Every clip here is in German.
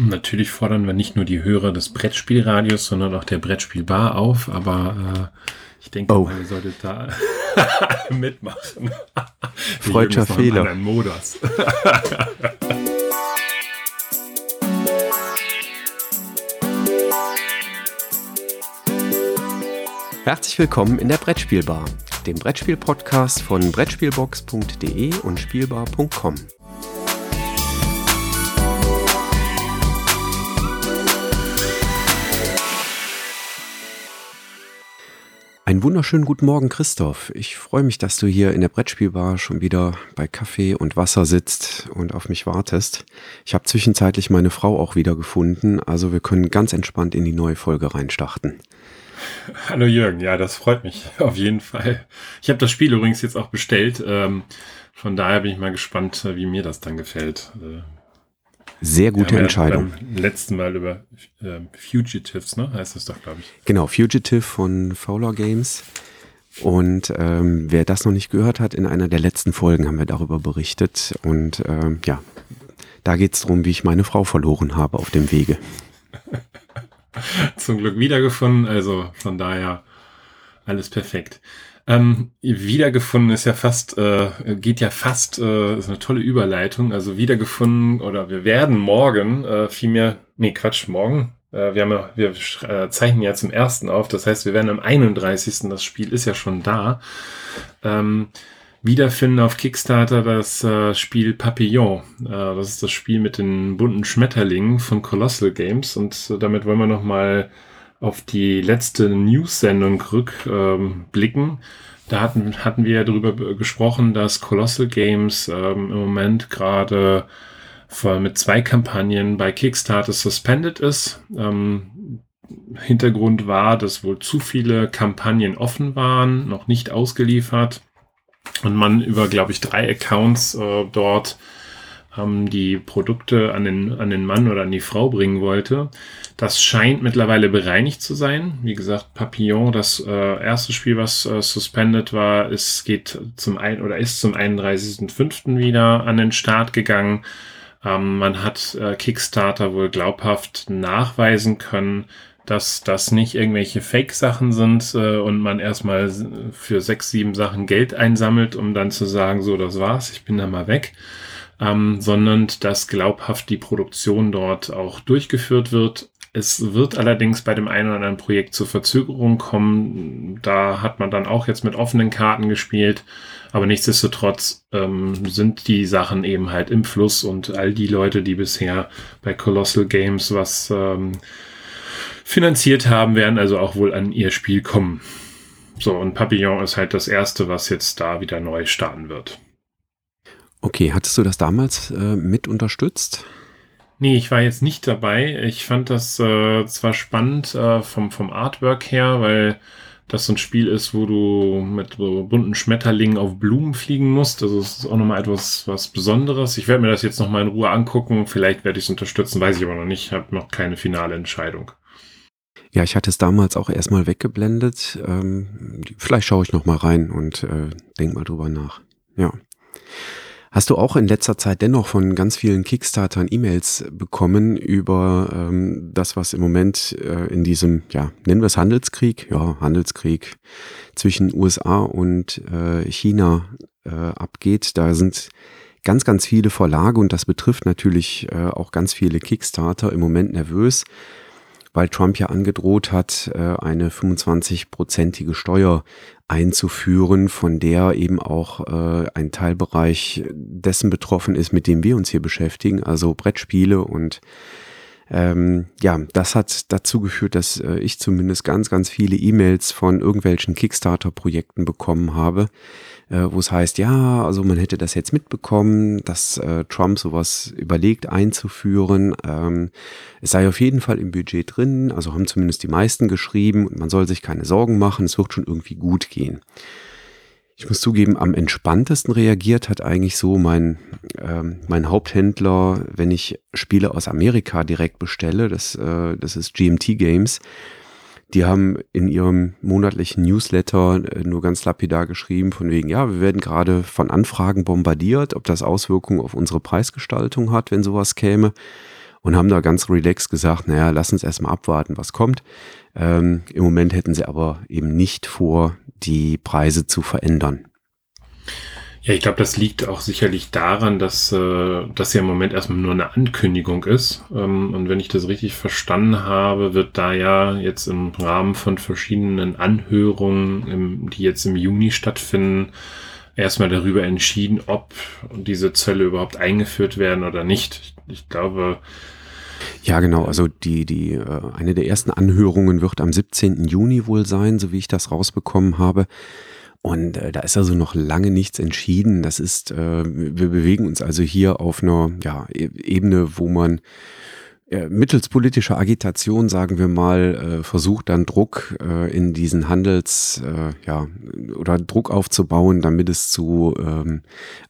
Natürlich fordern wir nicht nur die Hörer des Brettspielradios, sondern auch der Brettspielbar auf, aber äh, ich denke oh. ihr solltet da mitmachen. Freudscher Fehler. Modus. Herzlich willkommen in der Brettspielbar, dem Brettspiel-Podcast von Brettspielbox.de und Spielbar.com. Einen wunderschönen guten Morgen, Christoph. Ich freue mich, dass du hier in der Brettspielbar schon wieder bei Kaffee und Wasser sitzt und auf mich wartest. Ich habe zwischenzeitlich meine Frau auch wieder gefunden, also wir können ganz entspannt in die neue Folge reinstarten. Hallo Jürgen, ja, das freut mich auf jeden Fall. Ich habe das Spiel übrigens jetzt auch bestellt. Ähm, von daher bin ich mal gespannt, wie mir das dann gefällt. Äh, sehr gute ja, Entscheidung. Beim letzten Mal über äh, Fugitives, ne? Heißt das doch, glaube ich. Genau, Fugitive von Fowler Games. Und ähm, wer das noch nicht gehört hat, in einer der letzten Folgen haben wir darüber berichtet. Und ähm, ja, da geht es darum, wie ich meine Frau verloren habe auf dem Wege. Zum Glück wiedergefunden, also von daher alles perfekt. Ähm, wiedergefunden ist ja fast, äh, geht ja fast, äh, ist eine tolle Überleitung. Also wiedergefunden oder wir werden morgen, äh, vielmehr, nee, Quatsch, morgen. Äh, wir haben ja, wir äh, zeichnen ja zum ersten auf. Das heißt, wir werden am 31. Das Spiel ist ja schon da. Ähm, wiederfinden auf Kickstarter das äh, Spiel Papillon. Äh, das ist das Spiel mit den bunten Schmetterlingen von Colossal Games und äh, damit wollen wir noch mal auf die letzte News-Sendung rückblicken. Ähm, da hatten, hatten wir darüber gesprochen, dass Colossal Games ähm, im Moment gerade mit zwei Kampagnen bei Kickstarter suspended ist. Ähm, Hintergrund war, dass wohl zu viele Kampagnen offen waren, noch nicht ausgeliefert und man über, glaube ich, drei Accounts äh, dort die Produkte an den, an den Mann oder an die Frau bringen wollte. Das scheint mittlerweile bereinigt zu sein. Wie gesagt, Papillon, das äh, erste Spiel, was äh, suspended war, es geht zum ein oder ist zum 31.05. wieder an den Start gegangen. Ähm, man hat äh, Kickstarter wohl glaubhaft nachweisen können, dass das nicht irgendwelche Fake-Sachen sind äh, und man erstmal für sechs, sieben Sachen Geld einsammelt, um dann zu sagen, so, das war's, ich bin da mal weg ähm, sondern dass glaubhaft die Produktion dort auch durchgeführt wird. Es wird allerdings bei dem einen oder anderen Projekt zur Verzögerung kommen. Da hat man dann auch jetzt mit offenen Karten gespielt. Aber nichtsdestotrotz ähm, sind die Sachen eben halt im Fluss und all die Leute, die bisher bei Colossal Games was ähm, finanziert haben, werden also auch wohl an ihr Spiel kommen. So, und Papillon ist halt das erste, was jetzt da wieder neu starten wird. Okay, hattest du das damals äh, mit unterstützt? Nee, ich war jetzt nicht dabei. Ich fand das äh, zwar spannend äh, vom, vom Artwork her, weil das so ein Spiel ist, wo du mit so bunten Schmetterlingen auf Blumen fliegen musst. Also es ist auch nochmal etwas was Besonderes. Ich werde mir das jetzt nochmal in Ruhe angucken. Vielleicht werde ich es unterstützen, weiß ich aber noch nicht. Ich habe noch keine finale Entscheidung. Ja, ich hatte es damals auch erstmal weggeblendet. Ähm, vielleicht schaue ich nochmal rein und äh, denk mal drüber nach. Ja. Hast du auch in letzter Zeit dennoch von ganz vielen Kickstartern E-Mails bekommen über ähm, das, was im Moment äh, in diesem, ja, nennen wir es Handelskrieg, ja, Handelskrieg zwischen USA und äh, China äh, abgeht? Da sind ganz, ganz viele Verlage und das betrifft natürlich äh, auch ganz viele Kickstarter im Moment nervös, weil Trump ja angedroht hat, äh, eine 25-prozentige Steuer einzuführen, von der eben auch äh, ein Teilbereich dessen betroffen ist, mit dem wir uns hier beschäftigen, also Brettspiele und ähm, ja, das hat dazu geführt, dass äh, ich zumindest ganz, ganz viele E-Mails von irgendwelchen Kickstarter-Projekten bekommen habe, äh, wo es heißt, ja, also man hätte das jetzt mitbekommen, dass äh, Trump sowas überlegt einzuführen. Ähm, es sei auf jeden Fall im Budget drin, also haben zumindest die meisten geschrieben und man soll sich keine Sorgen machen, es wird schon irgendwie gut gehen. Ich muss zugeben, am entspanntesten reagiert hat eigentlich so mein, ähm, mein Haupthändler, wenn ich Spiele aus Amerika direkt bestelle. Das, äh, das ist GMT Games. Die haben in ihrem monatlichen Newsletter äh, nur ganz lapidar geschrieben, von wegen, ja, wir werden gerade von Anfragen bombardiert, ob das Auswirkungen auf unsere Preisgestaltung hat, wenn sowas käme. Und haben da ganz relaxed gesagt, naja, lass uns erstmal abwarten, was kommt. Ähm, Im Moment hätten sie aber eben nicht vor, die Preise zu verändern. Ja, ich glaube, das liegt auch sicherlich daran, dass äh, das ja im Moment erstmal nur eine Ankündigung ist. Ähm, und wenn ich das richtig verstanden habe, wird da ja jetzt im Rahmen von verschiedenen Anhörungen, im, die jetzt im Juni stattfinden, erstmal darüber entschieden, ob diese Zölle überhaupt eingeführt werden oder nicht. Ich, ich glaube, ja, genau. Also die, die, äh, eine der ersten Anhörungen wird am 17. Juni wohl sein, so wie ich das rausbekommen habe. Und äh, da ist also noch lange nichts entschieden. Das ist, äh, wir bewegen uns also hier auf einer ja, e-, Ebene, wo man äh, mittels politischer Agitation, sagen wir mal, äh, versucht dann Druck äh, in diesen Handels, äh, ja, oder Druck aufzubauen, damit es zu ähm,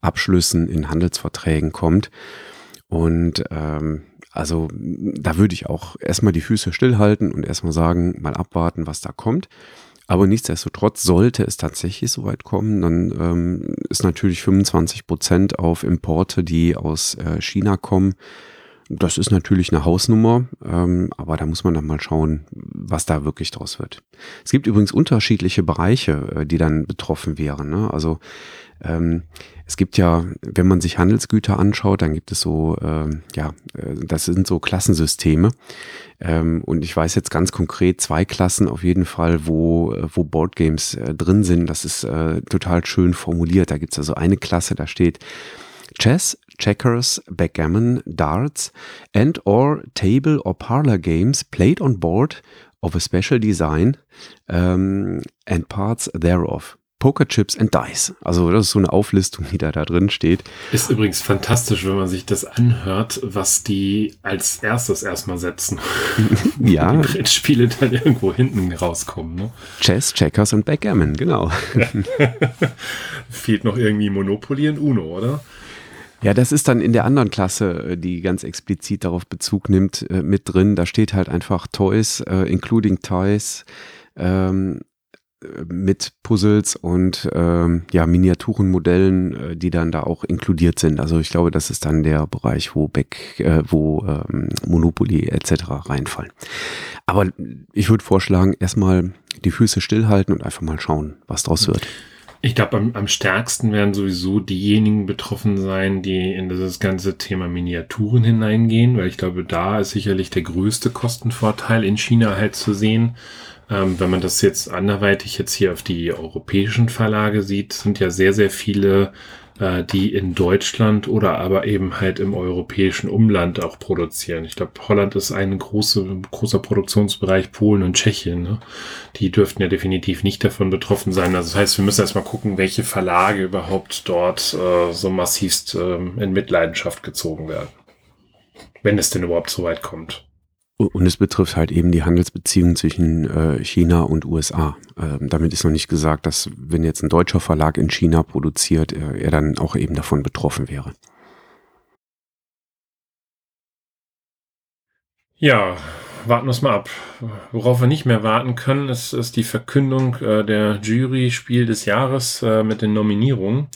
Abschlüssen in Handelsverträgen kommt. Und ähm, also da würde ich auch erstmal die Füße stillhalten und erstmal sagen, mal abwarten, was da kommt. Aber nichtsdestotrotz sollte es tatsächlich so weit kommen, dann ähm, ist natürlich 25 Prozent auf Importe, die aus äh, China kommen. Das ist natürlich eine Hausnummer, ähm, aber da muss man dann mal schauen, was da wirklich draus wird. Es gibt übrigens unterschiedliche Bereiche, äh, die dann betroffen wären. Ne? Also ähm, es gibt ja, wenn man sich Handelsgüter anschaut, dann gibt es so, ähm, ja, äh, das sind so Klassensysteme. Ähm, und ich weiß jetzt ganz konkret zwei Klassen auf jeden Fall, wo, äh, wo Boardgames äh, drin sind. Das ist äh, total schön formuliert. Da gibt es also eine Klasse, da steht Chess, Checkers, Backgammon, Darts and or Table or Parlor Games played on board of a special design um, and parts thereof. Poker Chips and Dice. Also das ist so eine Auflistung, die da, da drin steht. Ist übrigens fantastisch, wenn man sich das anhört, was die als erstes erstmal setzen. ja. Die Brettspiele dann irgendwo hinten rauskommen. Ne? Chess, Checkers und Backgammon, genau. Fehlt noch irgendwie Monopoly und Uno, oder? Ja, das ist dann in der anderen Klasse, äh, die ganz explizit darauf Bezug nimmt, äh, mit drin. Da steht halt einfach Toys, uh, including Toys. Ähm, mit Puzzles und ähm, ja, Miniaturenmodellen, äh, die dann da auch inkludiert sind. Also ich glaube, das ist dann der Bereich, wo Beck, äh, wo ähm, Monopoly etc. reinfallen. Aber ich würde vorschlagen, erstmal die Füße stillhalten und einfach mal schauen, was draus wird. Ich glaube, am, am stärksten werden sowieso diejenigen betroffen sein, die in dieses ganze Thema Miniaturen hineingehen, weil ich glaube, da ist sicherlich der größte Kostenvorteil in China halt zu sehen. Ähm, wenn man das jetzt anderweitig jetzt hier auf die europäischen Verlage sieht, sind ja sehr, sehr viele, äh, die in Deutschland oder aber eben halt im europäischen Umland auch produzieren. Ich glaube, Holland ist ein große, großer Produktionsbereich, Polen und Tschechien. Ne? Die dürften ja definitiv nicht davon betroffen sein. Also das heißt, wir müssen erstmal gucken, welche Verlage überhaupt dort äh, so massivst äh, in Mitleidenschaft gezogen werden. Wenn es denn überhaupt so weit kommt. Und es betrifft halt eben die Handelsbeziehungen zwischen äh, China und USA. Ähm, damit ist noch nicht gesagt, dass wenn jetzt ein deutscher Verlag in China produziert, äh, er dann auch eben davon betroffen wäre. Ja, warten wir es mal ab. Worauf wir nicht mehr warten können, ist, ist die Verkündung äh, der Jury Spiel des Jahres äh, mit den Nominierungen.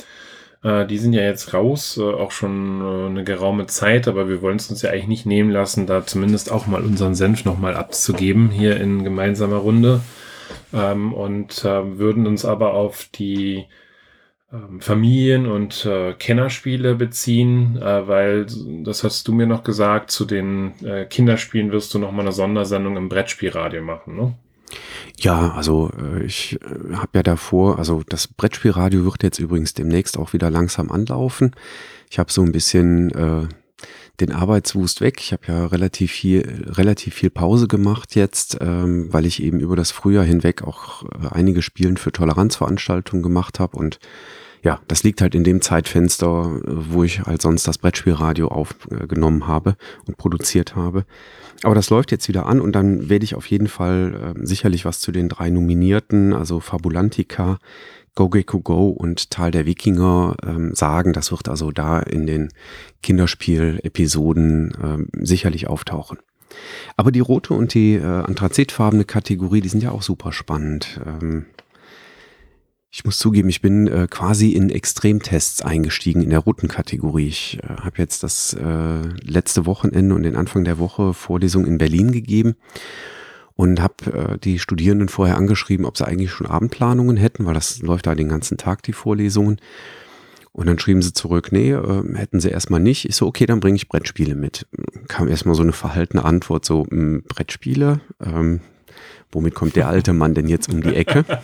Äh, die sind ja jetzt raus, äh, auch schon äh, eine geraume Zeit, aber wir wollen es uns ja eigentlich nicht nehmen lassen, da zumindest auch mal unseren Senf nochmal abzugeben hier in gemeinsamer Runde. Ähm, und äh, würden uns aber auf die ähm, Familien- und äh, Kennerspiele beziehen, äh, weil, das hast du mir noch gesagt, zu den äh, Kinderspielen wirst du nochmal eine Sondersendung im Brettspielradio machen, ne? Ja, also äh, ich äh, habe ja davor, also das Brettspielradio wird jetzt übrigens demnächst auch wieder langsam anlaufen. Ich habe so ein bisschen äh, den Arbeitswust weg. Ich habe ja relativ viel, relativ viel Pause gemacht jetzt, ähm, weil ich eben über das Frühjahr hinweg auch äh, einige Spielen für Toleranzveranstaltungen gemacht habe und ja, das liegt halt in dem Zeitfenster, wo ich halt sonst das Brettspielradio aufgenommen habe und produziert habe. Aber das läuft jetzt wieder an und dann werde ich auf jeden Fall äh, sicherlich was zu den drei Nominierten, also Fabulantica, Go Gecko Go und Tal der Wikinger ähm, sagen. Das wird also da in den Kinderspiel-Episoden ähm, sicherlich auftauchen. Aber die rote und die äh, anthrazitfarbene Kategorie, die sind ja auch super spannend. Ähm, Ich muss zugeben, ich bin äh, quasi in Extremtests eingestiegen in der Routenkategorie. Ich äh, habe jetzt das äh, letzte Wochenende und den Anfang der Woche Vorlesung in Berlin gegeben und habe äh, die Studierenden vorher angeschrieben, ob sie eigentlich schon Abendplanungen hätten, weil das läuft da den ganzen Tag, die Vorlesungen. Und dann schrieben sie zurück, nee, äh, hätten sie erstmal nicht. Ich so, okay, dann bringe ich Brettspiele mit. Kam erstmal so eine verhaltene Antwort, so, mh, hm, Brettspiele? Ähm, womit kommt der alte Mann denn jetzt um die Ecke?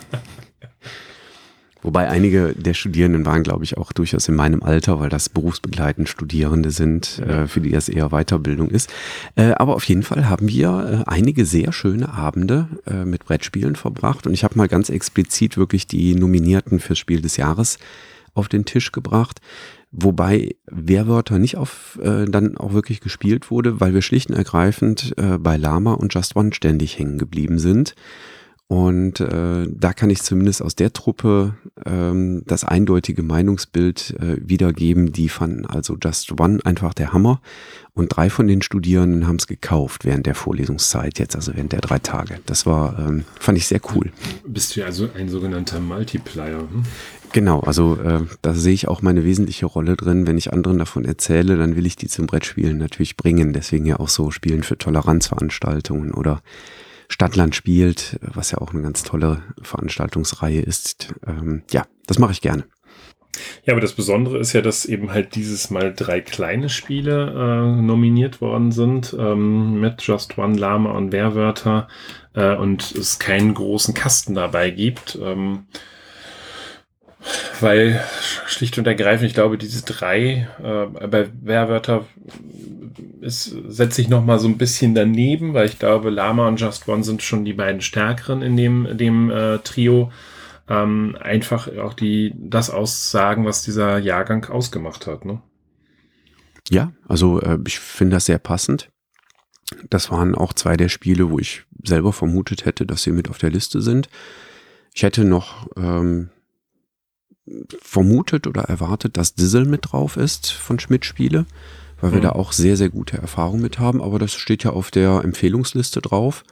Wobei einige der Studierenden waren, glaube ich, auch durchaus in meinem Alter, weil das berufsbegleitend Studierende sind, äh, für die das eher Weiterbildung ist. Äh, aber auf jeden Fall haben wir äh, einige sehr schöne Abende äh, mit Brettspielen verbracht und ich habe mal ganz explizit wirklich die Nominierten fürs Spiel des Jahres auf den Tisch gebracht. Wobei Wehrwörter nicht auf äh, dann auch wirklich gespielt wurde, weil wir schlicht und ergreifend äh, bei Lama und Just One ständig hängen geblieben sind. Und äh, da kann ich zumindest aus der Truppe ähm, das eindeutige Meinungsbild äh, wiedergeben. Die fanden also Just One einfach der Hammer. Und drei von den Studierenden haben es gekauft während der Vorlesungszeit jetzt, also während der drei Tage. Das war, ähm, fand ich sehr cool. Bist du ja also ein sogenannter Multiplier. Hm? Genau, also äh, da sehe ich auch meine wesentliche Rolle drin. Wenn ich anderen davon erzähle, dann will ich die zum Brettspielen natürlich bringen. Deswegen ja auch so Spielen für Toleranzveranstaltungen oder Stadtland spielt, was ja auch eine ganz tolle Veranstaltungsreihe ist. Ähm, ja, das mache ich gerne. Ja, aber das Besondere ist ja, dass eben halt dieses Mal drei kleine Spiele äh, nominiert worden sind mit Just One, Lama und Wehrwörter äh, und es keinen großen Kasten dabei gibt. Ähm, weil schlicht und ergreifend, ich glaube, diese drei äh, bei Wehrwörter ist, setze ich noch mal so ein bisschen daneben, weil ich glaube, Lama und Just One sind schon die beiden stärkeren in dem, dem äh, Trio. Ähm, einfach auch die das aussagen, was dieser Jahrgang ausgemacht hat. Ne? Ja, also äh, ich finde das sehr passend. Das waren auch zwei der Spiele, wo ich selber vermutet hätte, dass sie mit auf der Liste sind. Ich hätte noch ähm, vermutet oder erwartet, dass Dizzle mit drauf ist von Schmidt Spiele, weil wir mhm. da auch sehr, sehr gute Erfahrungen mit haben. Aber das steht ja auf der Empfehlungsliste drauf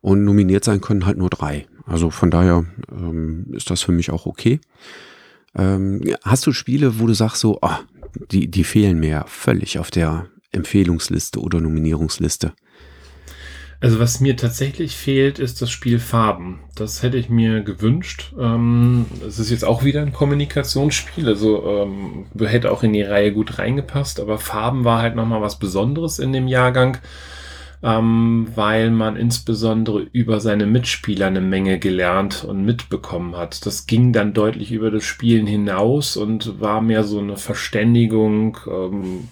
und nominiert sein können halt nur drei. Also von daher ähm, ist das für mich auch okay. Ähm, hast du Spiele, wo du sagst so, oh, die, die fehlen mir völlig auf der Empfehlungsliste oder Nominierungsliste? Also was mir tatsächlich fehlt, ist das Spiel Farben. Das hätte ich mir gewünscht. Ähm, es ist jetzt auch wieder ein Kommunikationsspiel, also ähm, hätte auch in die Reihe gut reingepasst, aber Farben war halt nochmal was Besonderes in dem Jahrgang, ähm, weil man insbesondere über seine Mitspieler eine Menge gelernt und mitbekommen hat. Das ging dann deutlich über das Spielen hinaus und war mehr so eine Verständigung. Ähm,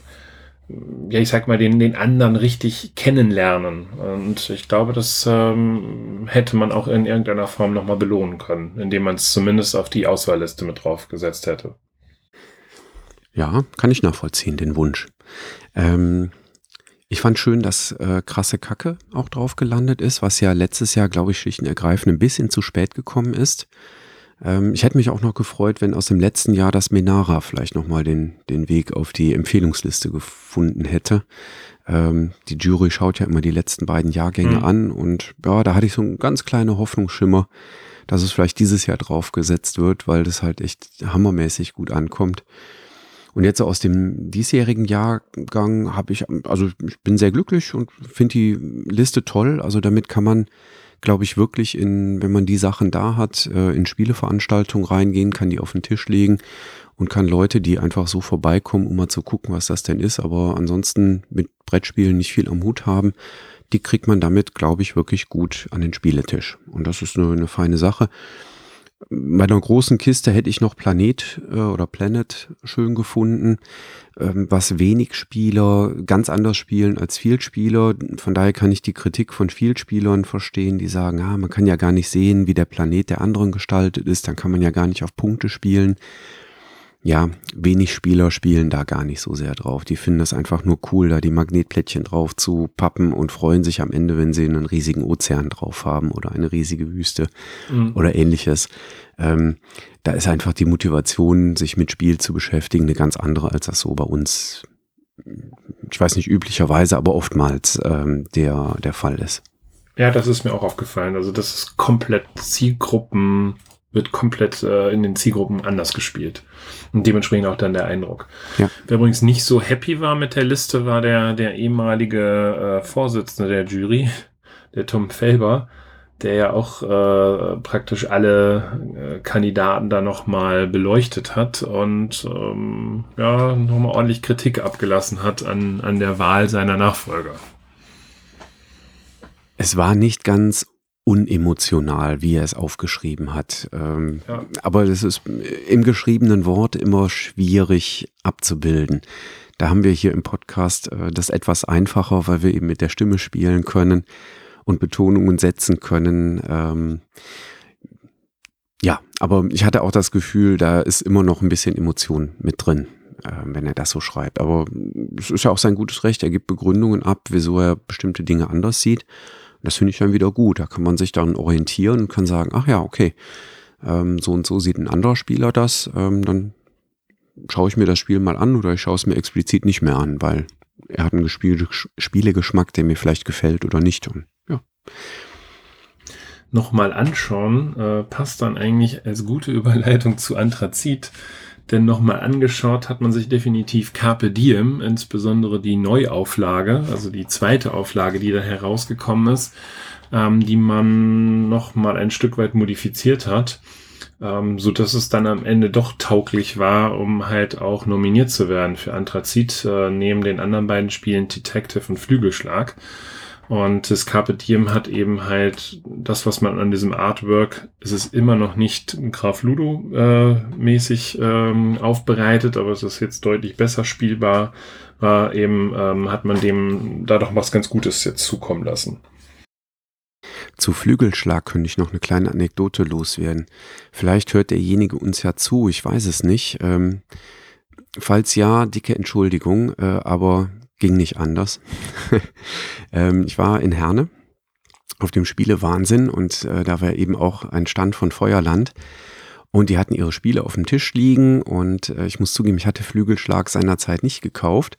ja, ich sag mal, den, den anderen richtig kennenlernen. Und ich glaube, das ähm, hätte man auch in irgendeiner Form nochmal belohnen können, indem man es zumindest auf die Auswahlliste mit draufgesetzt hätte. Ja, kann ich nachvollziehen, den Wunsch. Ähm, ich fand schön, dass äh, krasse Kacke auch drauf gelandet ist, was ja letztes Jahr, glaube ich, schlicht und ergreifend ein bisschen zu spät gekommen ist. Ähm, ich hätte mich auch noch gefreut, wenn aus dem letzten Jahr das Menara vielleicht nochmal den, den Weg auf die Empfehlungsliste gefunden hätte. Ähm, die Jury schaut ja immer die letzten beiden Jahrgänge mhm. an und ja, da hatte ich so einen ganz kleinen Hoffnungsschimmer, dass es vielleicht dieses Jahr draufgesetzt wird, weil das halt echt hammermäßig gut ankommt. Und jetzt aus dem diesjährigen Jahrgang habe ich, also ich bin sehr glücklich und finde die Liste toll. Also damit kann man glaube ich, wirklich in, wenn man die Sachen da hat, äh, in Spieleveranstaltungen reingehen, kann die auf den Tisch legen und kann Leute, die einfach so vorbeikommen, um mal zu gucken, was das denn ist, aber ansonsten mit Brettspielen nicht viel am Hut haben, die kriegt man damit, glaube ich, wirklich gut an den Spieletisch. Und das ist eine, eine feine Sache. Bei einer großen Kiste hätte ich noch Planet äh, oder Planet schön gefunden, ähm, was wenig Spieler ganz anders spielen als Vielspieler. Von daher kann ich die Kritik von Vielspielern verstehen, die sagen, ah, man kann ja gar nicht sehen, wie der Planet der anderen gestaltet ist, dann kann man ja gar nicht auf Punkte spielen ja, wenig Spieler spielen da gar nicht so sehr drauf. Die finden es einfach nur cool, da die Magnetplättchen drauf zu pappen und freuen sich am Ende, wenn sie einen riesigen Ozean drauf haben oder eine riesige Wüste mhm. oder ähnliches. Ähm, da ist einfach die Motivation, sich mit Spiel zu beschäftigen, eine ganz andere, als das so bei uns, ich weiß nicht üblicherweise, aber oftmals ähm, der, der Fall ist. Ja, das ist mir auch aufgefallen. Also das ist komplett Zielgruppen wird komplett äh, in den Zielgruppen anders gespielt. Und dementsprechend auch dann der Eindruck. Ja. Wer übrigens nicht so happy war mit der Liste, war der, der ehemalige äh, Vorsitzende der Jury, der Tom Felber, der ja auch äh, praktisch alle äh, Kandidaten da nochmal beleuchtet hat und ähm, ja, nochmal ordentlich Kritik abgelassen hat an, an der Wahl seiner Nachfolger. Es war nicht ganz unemotional, wie er es aufgeschrieben hat. Ähm, Ja. Aber das ist im geschriebenen Wort immer schwierig abzubilden. Da haben wir hier im Podcast äh, das etwas einfacher, weil wir eben mit der Stimme spielen können und Betonungen setzen können. Ähm, ja, aber ich hatte auch das Gefühl, da ist immer noch ein bisschen Emotion mit drin, äh, wenn er das so schreibt. Aber es ist ja auch sein gutes Recht. Er gibt Begründungen ab, wieso er bestimmte Dinge anders sieht. Das finde ich dann wieder gut. Da kann man sich dann orientieren und kann sagen, ach ja, okay, ähm, so und so sieht ein anderer Spieler das. Ähm, dann schaue ich mir das Spiel mal an oder ich schaue es mir explizit nicht mehr an, weil er hat einen Spielegeschmack, der mir vielleicht gefällt oder nicht. Und ja, Nochmal anschauen, äh, passt dann eigentlich als gute Überleitung zu Anthrazit. Denn nochmal angeschaut hat man sich definitiv Carpe Diem, insbesondere die Neuauflage, also die zweite Auflage, die da herausgekommen ist, ähm, die man nochmal ein Stück weit modifiziert hat, ähm, so dass es dann am Ende doch tauglich war, um halt auch nominiert zu werden für Anthrazit, äh, neben den anderen beiden Spielen Detective und Flügelschlag. Und das Carpe Diem hat eben halt das, was man an diesem Artwork, es ist immer noch nicht Graf Ludo äh, mäßig ähm, aufbereitet, aber es ist jetzt deutlich besser spielbar. War eben ähm, hat man dem da doch was ganz Gutes jetzt zukommen lassen. Zu Flügelschlag könnte ich noch eine kleine Anekdote loswerden. Vielleicht hört derjenige uns ja zu, ich weiß es nicht. Ähm, falls ja, dicke Entschuldigung, äh, aber ging nicht anders. ähm, ich war in Herne auf dem Spiele Wahnsinn und äh, da war eben auch ein Stand von Feuerland. Und die hatten ihre Spiele auf dem Tisch liegen und äh, ich muss zugeben, ich hatte Flügelschlag seinerzeit nicht gekauft.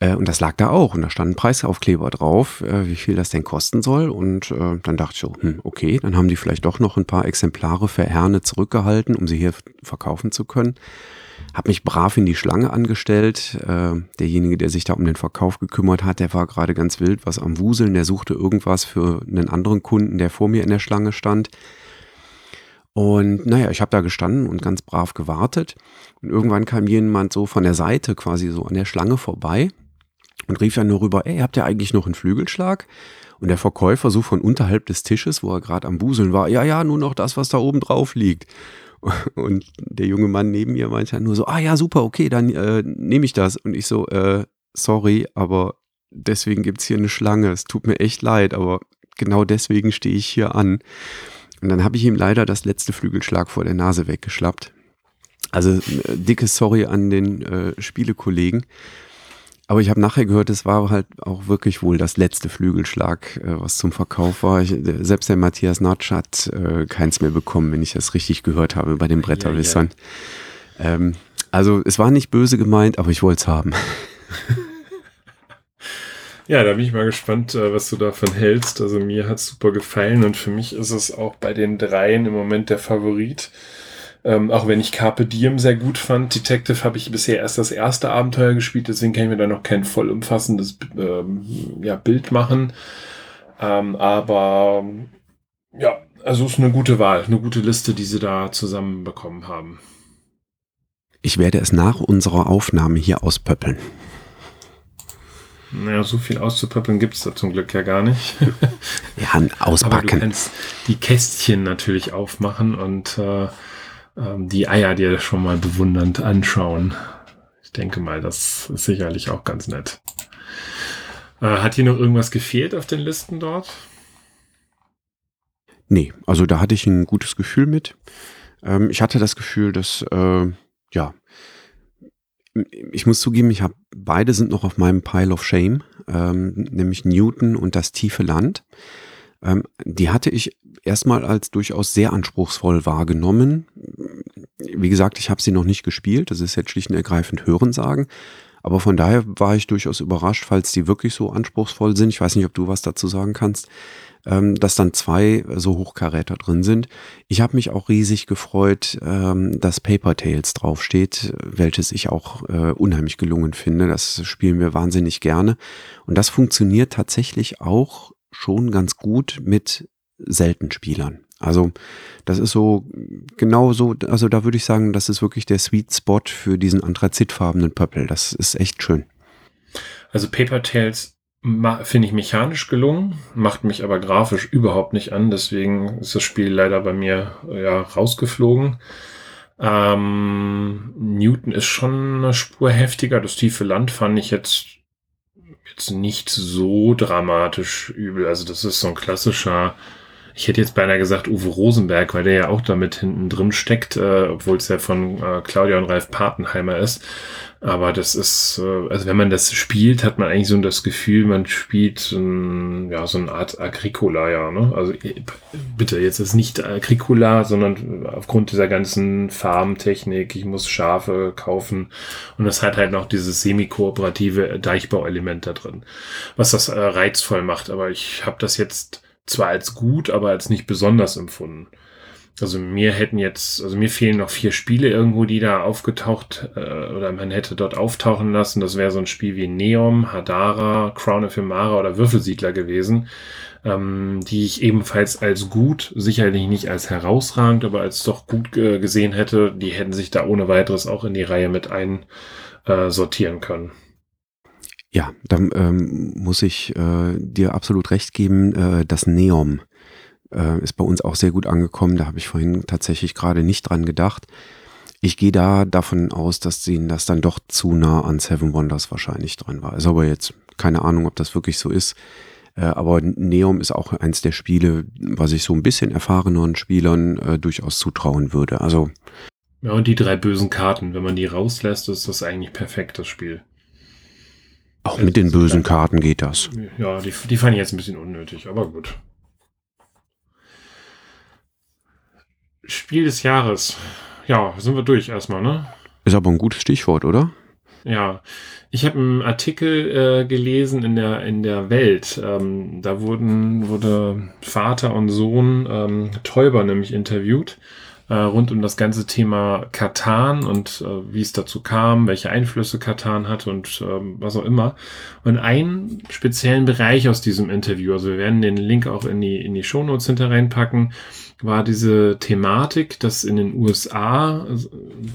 Äh, und das lag da auch und da stand ein Preisaufkleber drauf, äh, wie viel das denn kosten soll. Und äh, dann dachte ich so, hm, okay, dann haben die vielleicht doch noch ein paar Exemplare für Herne zurückgehalten, um sie hier verkaufen zu können. Hab mich brav in die Schlange angestellt. Äh, derjenige, der sich da um den Verkauf gekümmert hat, der war gerade ganz wild, was am Wuseln. Der suchte irgendwas für einen anderen Kunden, der vor mir in der Schlange stand. Und naja, ich habe da gestanden und ganz brav gewartet. Und irgendwann kam jemand so von der Seite quasi so an der Schlange vorbei und rief dann nur rüber, ey, habt ihr eigentlich noch einen Flügelschlag? Und der Verkäufer so von unterhalb des Tisches, wo er gerade am Buseln war, ja, ja, nur noch das, was da oben drauf liegt. Und der junge Mann neben mir meinte dann nur so, ah ja, super, okay, dann äh, nehme ich das. Und ich so, äh, sorry, aber deswegen gibt's hier eine Schlange. Es tut mir echt leid, aber genau deswegen stehe ich hier an. Und dann habe ich ihm leider das letzte Flügelschlag vor der Nase weggeschlappt. Also äh, dickes Sorry an den äh, Spielekollegen. Aber ich habe nachher gehört, es war halt auch wirklich wohl das letzte Flügelschlag, äh, was zum Verkauf war. Ich, äh, selbst der Matthias Natsch hat äh, keins mehr bekommen, wenn ich das richtig gehört habe bei den Bretterwissern. Ähm, also es war nicht böse gemeint, aber ich wollte es haben. Ja, da bin ich mal gespannt, äh, was du davon hältst. Also mir hat's super gefallen und für mich ist es auch bei den dreien im Moment der Favorit. Ähm, auch wenn ich Carpe Diem sehr gut fand. Detective habe ich bisher erst das erste Abenteuer gespielt, deswegen kann ich mir da noch kein vollumfassendes ähm, ja, Bild machen. Ähm, aber ja, also ist eine gute Wahl, eine gute Liste, die sie da zusammenbekommen haben. Ich werde es nach unserer Aufnahme hier auspöppeln. Naja, so viel auszupöppeln gibt's da zum Glück ja gar nicht. Ja, Aber du auspacken. kannst die Kästchen natürlich aufmachen und äh, ähm, die Eier dir schon mal bewundernd anschauen. Ich denke mal, das ist sicherlich auch ganz nett. Äh, hat hier noch irgendwas gefehlt auf den Listen dort? Nee, also da hatte ich ein gutes Gefühl mit. Ähm, ich hatte das Gefühl, dass, äh, ja, ich muss zugeben, ich habe beide sind noch auf meinem Pile of Shame, ähm, nämlich Newton und das tiefe Land. Ähm, die hatte ich erstmal als durchaus sehr anspruchsvoll wahrgenommen. Wie gesagt, ich habe sie noch nicht gespielt, das ist jetzt schlicht und ergreifend Hörensagen. Aber von daher war ich durchaus überrascht, falls die wirklich so anspruchsvoll sind. Ich weiß nicht, ob du was dazu sagen kannst. ähm, dass dann zwei so Hochkaräter drin sind. Ich habe mich auch riesig gefreut, ähm, dass Paper Tales draufsteht, welches ich auch äh, unheimlich gelungen finde. Das spielen wir wahnsinnig gerne. Und das funktioniert tatsächlich auch schon ganz gut mit selten Spielern. Also das ist so genau so, also da würde ich sagen, das ist wirklich der Sweet Spot für diesen anthrazitfarbenen Pöppel. Das ist echt schön. Also Paper Tales finde ich mechanisch gelungen, macht mich aber grafisch überhaupt nicht an. Deswegen ist das Spiel leider bei mir ja rausgeflogen. Ähm, Newton ist schon eine Spur heftiger. Das tiefe Land fand ich jetzt jetzt nicht so dramatisch übel. Also das ist so ein klassischer ich hätte jetzt beinahe gesagt Uwe Rosenberg, weil der ja auch damit hinten drin steckt, äh, obwohl es ja von äh, Claudia und Ralf Patenheimer ist. Aber das ist, äh, also wenn man das spielt, hat man eigentlich so das Gefühl, man spielt ein, ja, so eine Art Agricola, ja. Ne? Also äh, bitte, jetzt ist nicht Agricola, sondern aufgrund dieser ganzen Farmtechnik, ich muss Schafe kaufen und das hat halt noch dieses semi-kooperative Deichbauelement da drin, was das äh, reizvoll macht. Aber ich habe das jetzt zwar als gut, aber als nicht besonders empfunden. Also mir hätten jetzt, also mir fehlen noch vier Spiele irgendwo, die da aufgetaucht äh, oder man hätte dort auftauchen lassen. Das wäre so ein Spiel wie Neom, Hadara, Crown of Imara oder Würfelsiedler gewesen, ähm, die ich ebenfalls als gut, sicherlich nicht als herausragend, aber als doch gut äh, gesehen hätte. Die hätten sich da ohne weiteres auch in die Reihe mit einsortieren äh, können. Ja, dann ähm, muss ich äh, dir absolut recht geben. Äh, das Neom äh, ist bei uns auch sehr gut angekommen. Da habe ich vorhin tatsächlich gerade nicht dran gedacht. Ich gehe da davon aus, dass ihnen das dann doch zu nah an Seven Wonders wahrscheinlich dran war. Ist aber jetzt keine Ahnung, ob das wirklich so ist. Äh, aber Neom ist auch eins der Spiele, was ich so ein bisschen erfahreneren Spielern äh, durchaus zutrauen würde. Also ja, und die drei bösen Karten, wenn man die rauslässt, ist das eigentlich perfekt, das Spiel. Auch mit den bösen Karten geht das. Ja, die, die fand ich jetzt ein bisschen unnötig, aber gut. Spiel des Jahres. Ja, sind wir durch erstmal, ne? Ist aber ein gutes Stichwort, oder? Ja, ich habe einen Artikel äh, gelesen in der in der Welt. Ähm, da wurden wurde Vater und Sohn ähm, Täuber nämlich interviewt äh, rund um das ganze Thema Katan und äh, wie es dazu kam, welche Einflüsse Katan hat und äh, was auch immer. Und einen speziellen Bereich aus diesem Interview, also wir werden den Link auch in die, in die Shownotes hinter reinpacken, war diese Thematik, dass in den USA also,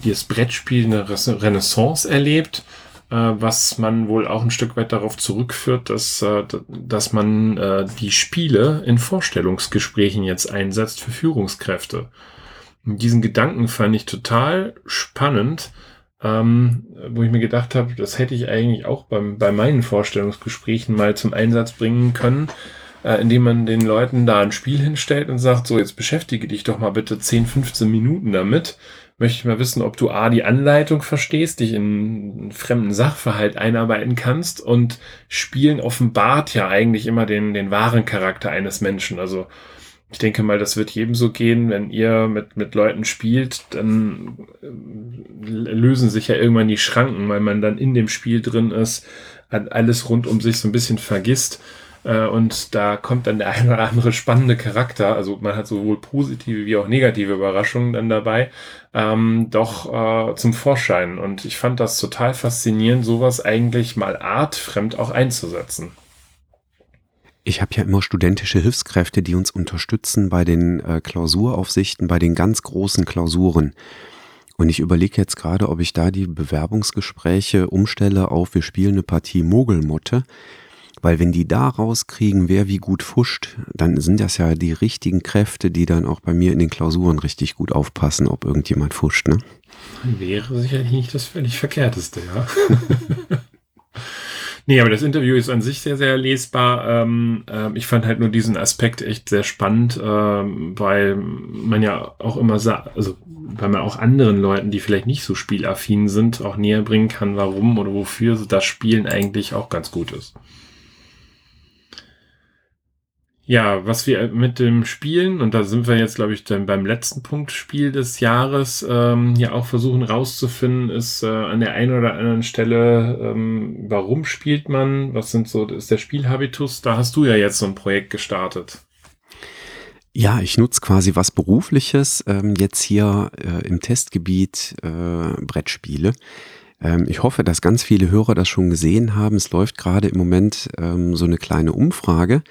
das Brettspiel eine Renaissance erlebt, äh, was man wohl auch ein Stück weit darauf zurückführt, dass, äh, dass man äh, die Spiele in Vorstellungsgesprächen jetzt einsetzt für Führungskräfte. Diesen Gedanken fand ich total spannend, ähm, wo ich mir gedacht habe, das hätte ich eigentlich auch beim, bei meinen Vorstellungsgesprächen mal zum Einsatz bringen können, äh, indem man den Leuten da ein Spiel hinstellt und sagt, so jetzt beschäftige dich doch mal bitte 10, 15 Minuten damit. Möchte ich mal wissen, ob du A, die Anleitung verstehst, dich in einen fremden Sachverhalt einarbeiten kannst und Spielen offenbart ja eigentlich immer den, den wahren Charakter eines Menschen. Also ich denke mal, das wird jedem so gehen, wenn ihr mit, mit Leuten spielt, dann äh, lösen sich ja irgendwann die Schranken, weil man dann in dem Spiel drin ist, alles rund um sich so ein bisschen vergisst. Äh, und da kommt dann der eine oder andere spannende Charakter, also man hat sowohl positive wie auch negative Überraschungen dann dabei, ähm, doch äh, zum Vorschein. Und ich fand das total faszinierend, sowas eigentlich mal artfremd auch einzusetzen. Ich habe ja immer studentische Hilfskräfte, die uns unterstützen bei den äh, Klausuraufsichten, bei den ganz großen Klausuren. Und ich überlege jetzt gerade, ob ich da die Bewerbungsgespräche umstelle auf, wir spielen eine Partie Mogelmotte. Weil wenn die da rauskriegen, wer wie gut fuscht, dann sind das ja die richtigen Kräfte, die dann auch bei mir in den Klausuren richtig gut aufpassen, ob irgendjemand fuscht, ne? Wäre sicherlich nicht das völlig Verkehrteste, ja. Nee, aber das Interview ist an sich sehr, sehr lesbar. Ähm, äh, ich fand halt nur diesen Aspekt echt sehr spannend, äh, weil man ja auch immer also weil man auch anderen Leuten, die vielleicht nicht so spielaffin sind, auch näher bringen kann, warum oder wofür das Spielen eigentlich auch ganz gut ist. Ja, was wir mit dem Spielen, und da sind wir jetzt, glaube ich, dann beim letzten Punkt Spiel des Jahres, ähm, ja auch versuchen rauszufinden, ist äh, an der einen oder anderen Stelle, ähm, warum spielt man, was sind so, ist der Spielhabitus, da hast du ja jetzt so ein Projekt gestartet. Ja, ich nutze quasi was Berufliches ähm, jetzt hier äh, im Testgebiet äh, Brettspiele. Ähm, ich hoffe, dass ganz viele Hörer das schon gesehen haben. Es läuft gerade im Moment ähm, so eine kleine Umfrage.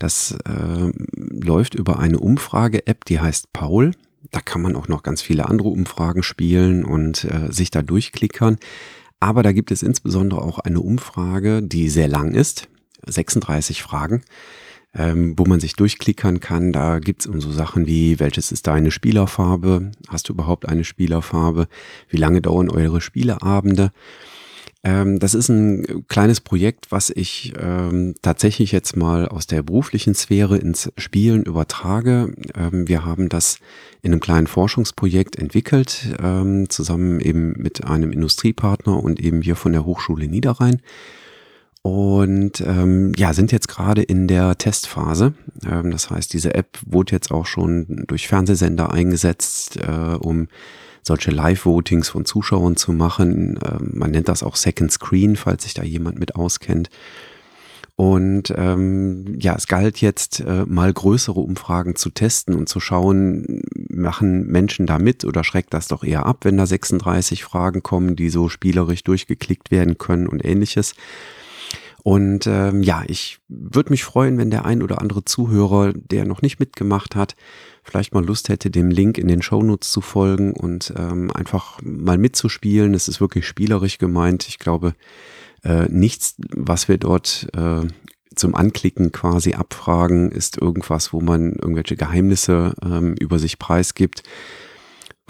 Das äh, läuft über eine Umfrage-App, die heißt Paul. Da kann man auch noch ganz viele andere Umfragen spielen und äh, sich da durchklickern. Aber da gibt es insbesondere auch eine Umfrage, die sehr lang ist, 36 Fragen, ähm, wo man sich durchklickern kann. Da gibt es um so Sachen wie, welches ist deine Spielerfarbe? Hast du überhaupt eine Spielerfarbe? Wie lange dauern eure Spieleabende? Ähm, das ist ein kleines Projekt, was ich ähm, tatsächlich jetzt mal aus der beruflichen Sphäre ins Spielen übertrage. Ähm, wir haben das in einem kleinen Forschungsprojekt entwickelt, ähm, zusammen eben mit einem Industriepartner und eben hier von der Hochschule Niederrhein. Und ähm, ja, sind jetzt gerade in der Testphase. Ähm, das heißt, diese App wurde jetzt auch schon durch Fernsehsender eingesetzt, äh, um solche Live-Votings von Zuschauern zu machen. Ähm, man nennt das auch Second Screen, falls sich da jemand mit auskennt. Und ähm, ja, es galt jetzt äh, mal größere Umfragen zu testen und zu schauen, machen Menschen da mit oder schreckt das doch eher ab, wenn da 36 Fragen kommen, die so spielerisch durchgeklickt werden können und ähnliches. Und ähm, ja, ich würde mich freuen, wenn der ein oder andere Zuhörer, der noch nicht mitgemacht hat, vielleicht mal Lust hätte, dem Link in den Shownotes zu folgen und ähm, einfach mal mitzuspielen. Es ist wirklich spielerisch gemeint. Ich glaube, äh, nichts, was wir dort äh, zum Anklicken quasi abfragen, ist irgendwas, wo man irgendwelche Geheimnisse ähm, über sich preisgibt.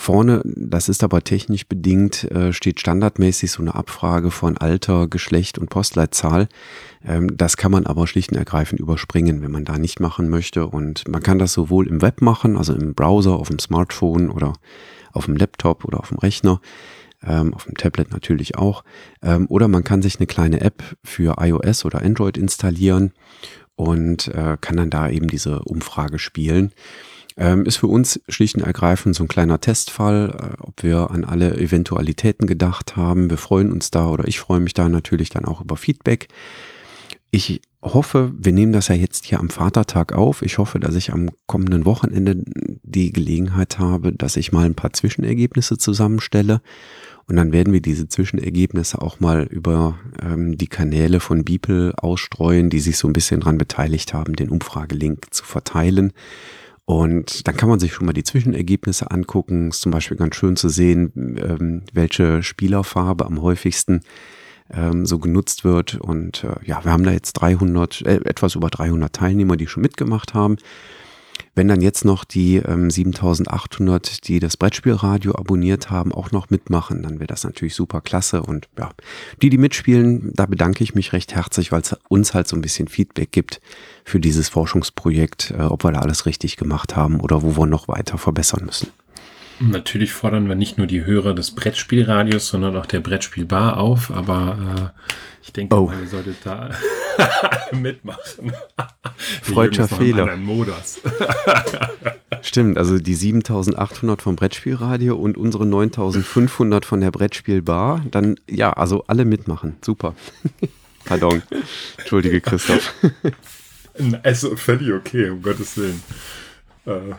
Vorne, das ist aber technisch bedingt, äh, steht standardmäßig so eine Abfrage von Alter, Geschlecht und Postleitzahl. Ähm, das kann man aber schlicht und ergreifend überspringen, wenn man da nicht machen möchte. Und man kann das sowohl im Web machen, also im Browser, auf dem Smartphone oder auf dem Laptop oder auf dem Rechner, ähm, auf dem Tablet natürlich auch. Ähm, oder man kann sich eine kleine App für iOS oder Android installieren und äh, kann dann da eben diese Umfrage spielen. Ähm, ist für uns schlicht und ergreifend so ein kleiner Testfall, äh, ob wir an alle Eventualitäten gedacht haben. Wir freuen uns da oder ich freue mich da natürlich dann auch über Feedback. Ich hoffe, wir nehmen das ja jetzt hier am Vatertag auf. Ich hoffe, dass ich am kommenden Wochenende die Gelegenheit habe, dass ich mal ein paar Zwischenergebnisse zusammenstelle. Und dann werden wir diese Zwischenergebnisse auch mal über ähm, die Kanäle von Beeple ausstreuen, die sich so ein bisschen dran beteiligt haben, den Umfragelink zu verteilen. Und dann kann man sich schon mal die Zwischenergebnisse angucken. Ist zum Beispiel ganz schön zu sehen, ähm, welche Spielerfarbe am häufigsten ähm, so genutzt wird. Und äh, ja, wir haben da jetzt 300, äh, etwas über 300 Teilnehmer, die schon mitgemacht haben. Wenn dann jetzt noch die ähm, 7800, die das Brettspielradio abonniert haben, auch noch mitmachen, dann wäre das natürlich super klasse. Und ja, die, die mitspielen, da bedanke ich mich recht herzlich, weil es uns halt so ein bisschen Feedback gibt für dieses Forschungsprojekt, äh, ob wir da alles richtig gemacht haben oder wo wir noch weiter verbessern müssen. Natürlich fordern wir nicht nur die Hörer des Brettspielradios, sondern auch der Brettspielbar auf, aber äh, ich denke, oh. ihr solltet da mitmachen. Freudscher Fehler. Stimmt, also die 7800 vom Brettspielradio und unsere 9500 von der Brettspielbar. Dann, ja, also alle mitmachen. Super. Pardon. Entschuldige, Christoph. Also völlig okay, um Gottes Willen. Äh,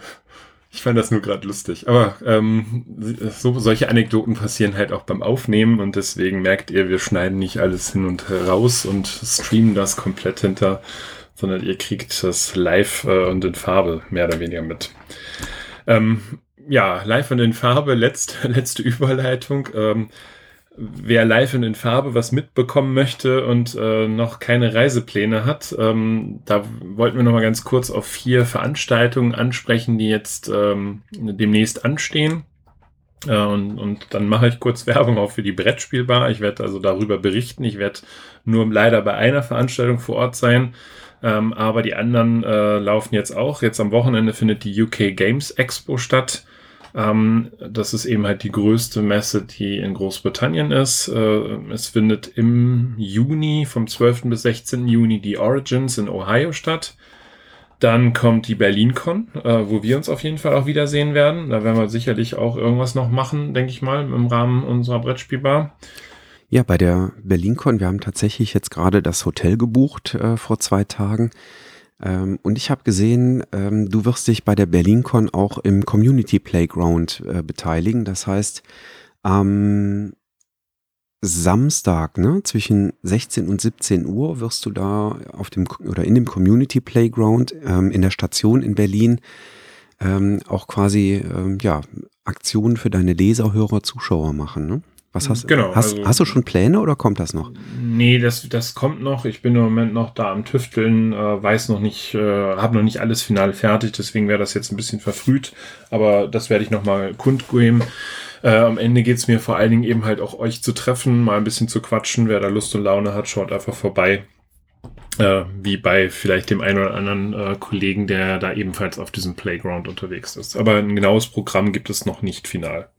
ich fand das nur gerade lustig. Aber ähm, so, solche Anekdoten passieren halt auch beim Aufnehmen und deswegen merkt ihr, wir schneiden nicht alles hin und raus und streamen das komplett hinter, sondern ihr kriegt das live äh, und in Farbe mehr oder weniger mit. Ähm, ja, live und in Farbe, letzte, letzte Überleitung. Ähm, wer live und in Farbe was mitbekommen möchte und äh, noch keine Reisepläne hat, ähm, da wollten wir noch mal ganz kurz auf vier Veranstaltungen ansprechen, die jetzt ähm, demnächst anstehen. Äh, und, und dann mache ich kurz Werbung auch für die Brettspielbar. Ich werde also darüber berichten. Ich werde nur leider bei einer Veranstaltung vor Ort sein. Ähm, aber die anderen äh, laufen jetzt auch. Jetzt am Wochenende findet die UK Games Expo statt. Ähm, das ist eben halt die größte Messe, die in Großbritannien ist. Äh, es findet im Juni, vom 12. bis 16. Juni, die Origins in Ohio statt. Dann kommt die BerlinCon, äh, wo wir uns auf jeden Fall auch wiedersehen werden. Da werden wir sicherlich auch irgendwas noch machen, denke ich mal, im Rahmen unserer Brettspielbar. Ja, bei der BerlinCon, wir haben tatsächlich jetzt gerade das Hotel gebucht äh, vor zwei Tagen. Ähm, und ich habe gesehen, ähm, du wirst dich bei der BerlinCon auch im Community Playground äh, beteiligen. Das heißt, am Samstag, ne, zwischen 16 und 17 Uhr wirst du da auf dem oder in dem Community Playground ähm, in der Station in Berlin ähm, auch quasi ähm, ja, Aktionen für deine Leser, Hörer, Zuschauer machen. Ne? Was hast, genau, hast, also, hast du schon Pläne oder kommt das noch? Nee, das, das kommt noch. Ich bin im Moment noch da am Tüfteln, äh, weiß noch nicht, äh, habe noch nicht alles final fertig, deswegen wäre das jetzt ein bisschen verfrüht, aber das werde ich nochmal kundgeben. Äh, am Ende geht's mir vor allen Dingen eben halt auch euch zu treffen, mal ein bisschen zu quatschen. Wer da Lust und Laune hat, schaut einfach vorbei. Äh, wie bei vielleicht dem einen oder anderen äh, Kollegen, der da ebenfalls auf diesem Playground unterwegs ist. Aber ein genaues Programm gibt es noch nicht final.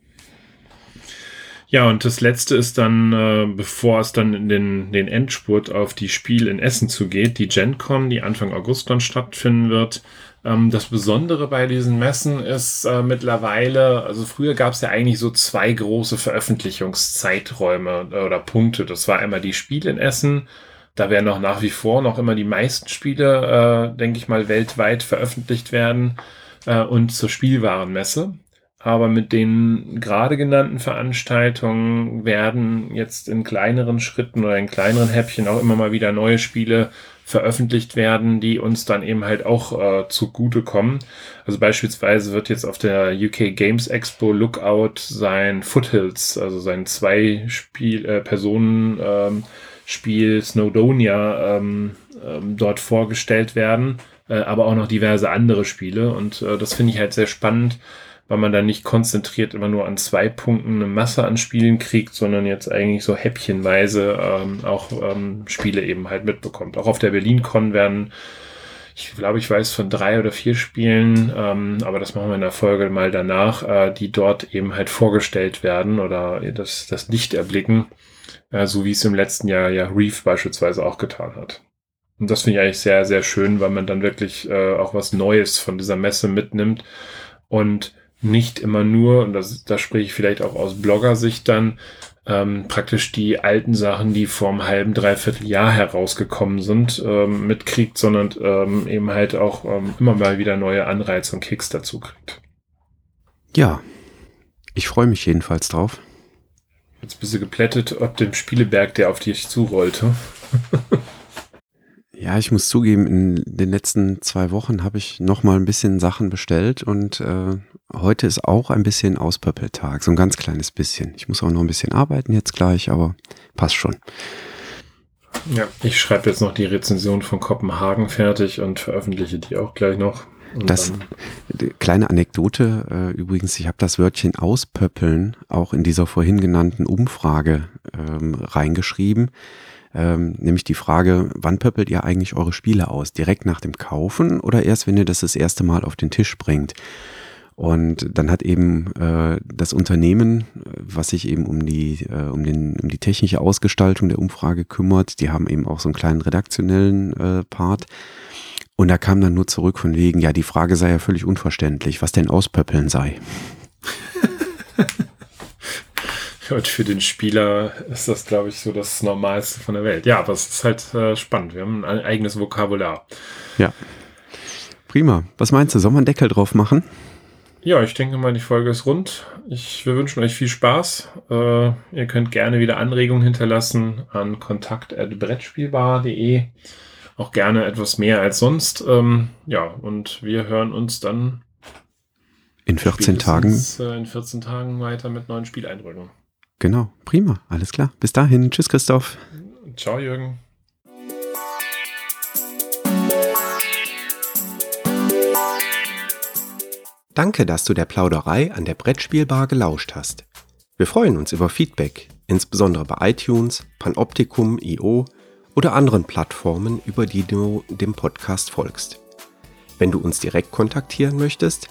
Ja, und das letzte ist dann, äh, bevor es dann in den, den Endspurt auf die Spiel in Essen zugeht, die GenCon, die Anfang August dann stattfinden wird. Ähm, das Besondere bei diesen Messen ist äh, mittlerweile, also früher gab es ja eigentlich so zwei große Veröffentlichungszeiträume äh, oder Punkte. Das war einmal die Spiel in Essen. Da werden auch nach wie vor noch immer die meisten Spiele, äh, denke ich mal, weltweit veröffentlicht werden. Äh, und zur Spielwarenmesse. Aber mit den gerade genannten Veranstaltungen werden jetzt in kleineren Schritten oder in kleineren Häppchen auch immer mal wieder neue Spiele veröffentlicht werden, die uns dann eben halt auch äh, zugutekommen. Also beispielsweise wird jetzt auf der UK Games Expo Lookout sein Foothills, also sein zwei Spiel äh, Personen ähm, Snowdonia ähm, ähm, dort vorgestellt werden, äh, aber auch noch diverse andere Spiele und äh, das finde ich halt sehr spannend weil man dann nicht konzentriert immer nur an zwei Punkten eine Masse an Spielen kriegt, sondern jetzt eigentlich so häppchenweise ähm, auch ähm, Spiele eben halt mitbekommt. Auch auf der BerlinCon werden, ich glaube, ich weiß von drei oder vier Spielen, ähm, aber das machen wir in der Folge mal danach, äh, die dort eben halt vorgestellt werden oder das, das Licht erblicken, äh, so wie es im letzten Jahr ja Reef beispielsweise auch getan hat. Und das finde ich eigentlich sehr, sehr schön, weil man dann wirklich äh, auch was Neues von dieser Messe mitnimmt und nicht immer nur, und das, da spreche ich vielleicht auch aus Bloggersicht dann, ähm, praktisch die alten Sachen, die vor einem halben, dreiviertel Jahr herausgekommen sind, ähm, mitkriegt, sondern ähm, eben halt auch ähm, immer mal wieder neue Anreize und Kicks dazu kriegt. Ja, ich freue mich jedenfalls drauf. Jetzt bist du geplättet, ob dem Spieleberg, der auf dich zurollte. Ja, ich muss zugeben, in den letzten zwei Wochen habe ich noch mal ein bisschen Sachen bestellt und äh, heute ist auch ein bisschen Auspöppeltag, so ein ganz kleines bisschen. Ich muss auch noch ein bisschen arbeiten jetzt gleich, aber passt schon. Ja, ich schreibe jetzt noch die Rezension von Kopenhagen fertig und veröffentliche die auch gleich noch. Und das kleine Anekdote äh, übrigens, ich habe das Wörtchen auspöppeln auch in dieser vorhin genannten Umfrage ähm, reingeschrieben ähm, nämlich die Frage, wann pöppelt ihr eigentlich eure Spiele aus? Direkt nach dem Kaufen oder erst, wenn ihr das das erste Mal auf den Tisch bringt? Und dann hat eben äh, das Unternehmen, was sich eben um die, äh, um, den, um die technische Ausgestaltung der Umfrage kümmert, die haben eben auch so einen kleinen redaktionellen äh, Part. Und da kam dann nur zurück von wegen, ja, die Frage sei ja völlig unverständlich, was denn Auspöppeln sei. Und für den Spieler ist das, glaube ich, so das Normalste von der Welt. Ja, aber es ist halt äh, spannend. Wir haben ein eigenes Vokabular. Ja. Prima. Was meinst du? Soll man einen Deckel drauf machen? Ja, ich denke mal, die Folge ist rund. Ich, wir wünschen euch viel Spaß. Äh, ihr könnt gerne wieder Anregungen hinterlassen an kontakt.brettspielbar.de. Auch gerne etwas mehr als sonst. Ähm, ja, und wir hören uns dann in 14 Tagen. Äh, in 14 Tagen weiter mit neuen Spieleindrücken. Genau, prima, alles klar. Bis dahin, tschüss Christoph. Ciao Jürgen. Danke, dass du der Plauderei an der Brettspielbar gelauscht hast. Wir freuen uns über Feedback, insbesondere bei iTunes, Panoptikum, IO oder anderen Plattformen, über die du dem Podcast folgst. Wenn du uns direkt kontaktieren möchtest,